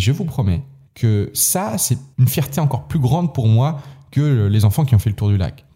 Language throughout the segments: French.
Et je vous promets que ça, c'est une fierté encore plus grande pour moi que les enfants qui ont fait le tour du lac.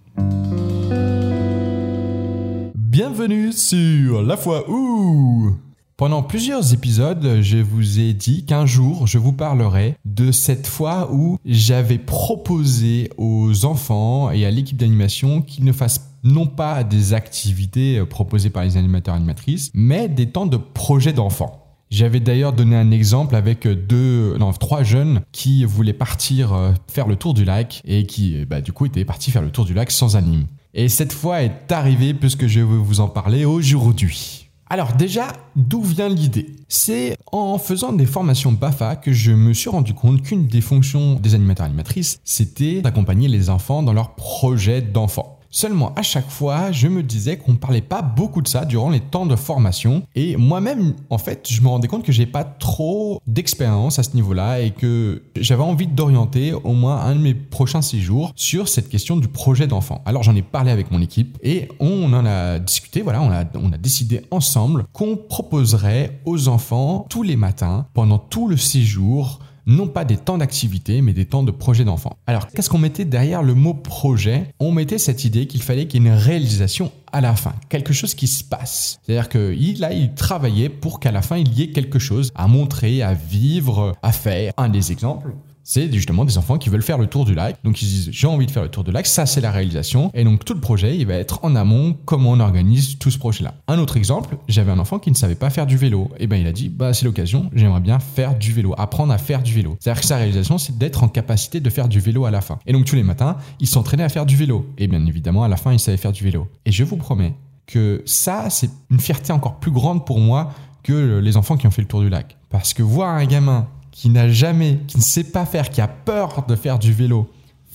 Bienvenue sur La foi où? Pendant plusieurs épisodes, je vous ai dit qu'un jour, je vous parlerai de cette fois où j'avais proposé aux enfants et à l'équipe d'animation qu'ils ne fassent non pas des activités proposées par les animateurs animatrices, mais des temps de projet d'enfants. J'avais d'ailleurs donné un exemple avec deux, non, trois jeunes qui voulaient partir euh, faire le tour du lac et qui, bah, du coup, étaient partis faire le tour du lac sans anime. Et cette fois est arrivée puisque je vais vous en parler aujourd'hui. Alors déjà, d'où vient l'idée? C'est en faisant des formations BAFA que je me suis rendu compte qu'une des fonctions des animateurs animatrices, c'était d'accompagner les enfants dans leurs projets d'enfants. Seulement, à chaque fois, je me disais qu'on ne parlait pas beaucoup de ça durant les temps de formation. Et moi-même, en fait, je me rendais compte que j'ai pas trop d'expérience à ce niveau-là et que j'avais envie d'orienter au moins un de mes prochains séjours sur cette question du projet d'enfant. Alors, j'en ai parlé avec mon équipe et on en a discuté. Voilà, on a, on a décidé ensemble qu'on proposerait aux enfants tous les matins, pendant tout le séjour, non pas des temps d'activité, mais des temps de projet d'enfant. Alors, qu'est-ce qu'on mettait derrière le mot projet? On mettait cette idée qu'il fallait qu'il y ait une réalisation à la fin, quelque chose qui se passe. C'est-à-dire qu'il a, il travaillait pour qu'à la fin, il y ait quelque chose à montrer, à vivre, à faire. Un des exemples, c'est justement des enfants qui veulent faire le tour du lac. Donc ils disent j'ai envie de faire le tour du lac, ça c'est la réalisation. Et donc tout le projet, il va être en amont, comment on organise tout ce projet-là. Un autre exemple, j'avais un enfant qui ne savait pas faire du vélo. Et ben il a dit bah c'est l'occasion, j'aimerais bien faire du vélo, apprendre à faire du vélo. C'est-à-dire que sa réalisation, c'est d'être en capacité de faire du vélo à la fin. Et donc tous les matins, il s'entraînait à faire du vélo. Et bien évidemment, à la fin, il savait faire du vélo. Et je vous promets que ça, c'est une fierté encore plus grande pour moi que les enfants qui ont fait le tour du lac. Parce que voir un gamin qui n'a jamais, qui ne sait pas faire, qui a peur de faire du vélo,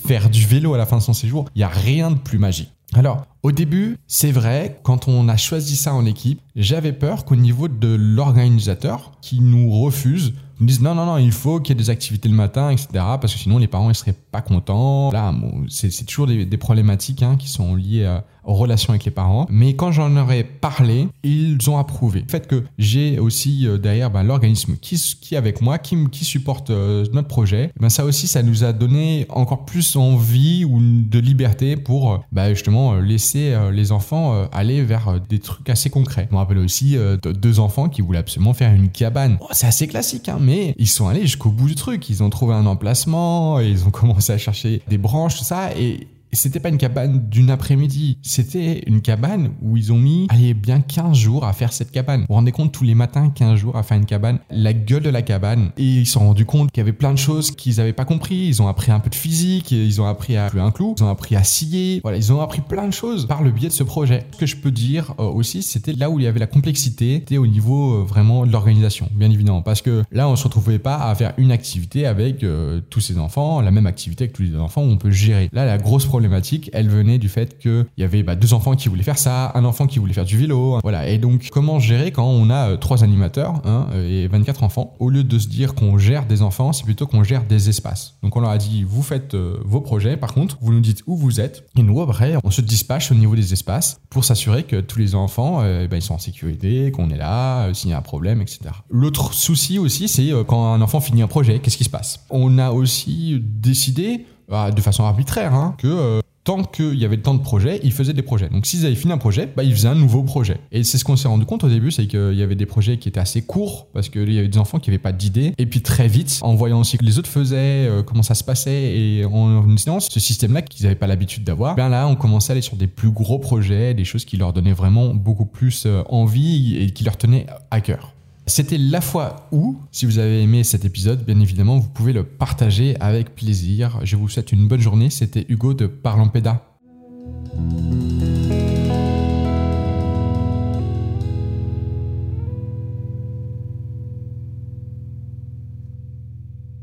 faire du vélo à la fin de son séjour, il n'y a rien de plus magique. Alors, au début, c'est vrai, quand on a choisi ça en équipe, j'avais peur qu'au niveau de l'organisateur, qui nous refuse, nous dise non, non, non, il faut qu'il y ait des activités le matin, etc. Parce que sinon, les parents ne seraient pas contents. Là, c'est toujours des, problématiques hein, qui sont liées à, aux relations avec les parents. Mais quand j'en aurais parlé, ils ont approuvé. Le fait que j'ai aussi euh, derrière ben, l'organisme qui, qui est avec moi, qui, qui supporte euh, notre projet, ben, ça aussi, ça nous a donné encore plus envie ou de liberté pour euh, ben, justement laisser les enfants aller vers des trucs assez concrets. Je me rappelle aussi deux enfants qui voulaient absolument faire une cabane. Oh, c'est assez classique, hein, ils sont allés jusqu'au bout du truc. Ils ont trouvé un emplacement, ils ont commencé à chercher des branches, tout ça, et et c'était pas une cabane d'une après-midi, c'était une cabane où ils ont mis, allez, bien 15 jours à faire cette cabane. Vous vous rendez compte, tous les matins, 15 jours à faire une cabane, la gueule de la cabane. Et ils se sont rendus compte qu'il y avait plein de choses qu'ils n'avaient pas compris. Ils ont appris un peu de physique, ils ont appris à jouer un clou, ils ont appris à scier. Voilà, ils ont appris plein de choses par le biais de ce projet. Ce que je peux dire euh, aussi, c'était là où il y avait la complexité, c'était au niveau euh, vraiment de l'organisation, bien évidemment. Parce que là, on se retrouvait pas à faire une activité avec euh, tous ces enfants, la même activité avec tous les enfants où on peut gérer. Là, la grosse elle venait du fait qu'il y avait bah, deux enfants qui voulaient faire ça, un enfant qui voulait faire du vélo. Voilà. Et donc, comment gérer quand on a euh, trois animateurs hein, et 24 enfants Au lieu de se dire qu'on gère des enfants, c'est plutôt qu'on gère des espaces. Donc, on leur a dit, vous faites euh, vos projets, par contre, vous nous dites où vous êtes. Et nous, après, on se dispatche au niveau des espaces pour s'assurer que tous les enfants, euh, bah, ils sont en sécurité, qu'on est là, s'il y a un problème, etc. L'autre souci aussi, c'est quand un enfant finit un projet, qu'est-ce qui se passe? On a aussi décidé bah, de façon arbitraire, hein, que euh, tant qu'il y avait le temps de projet, ils faisaient des projets. Donc s'ils avaient fini un projet, bah, ils faisaient un nouveau projet. Et c'est ce qu'on s'est rendu compte au début, c'est qu'il y avait des projets qui étaient assez courts, parce qu'il y avait des enfants qui n'avaient pas d'idées. Et puis très vite, en voyant aussi que les autres faisaient, euh, comment ça se passait, et en essayant ce système-là qu'ils n'avaient pas l'habitude d'avoir, bien là, on commençait à aller sur des plus gros projets, des choses qui leur donnaient vraiment beaucoup plus euh, envie et qui leur tenaient à cœur. C'était la fois où, si vous avez aimé cet épisode, bien évidemment, vous pouvez le partager avec plaisir. Je vous souhaite une bonne journée. C'était Hugo de Parlampeda.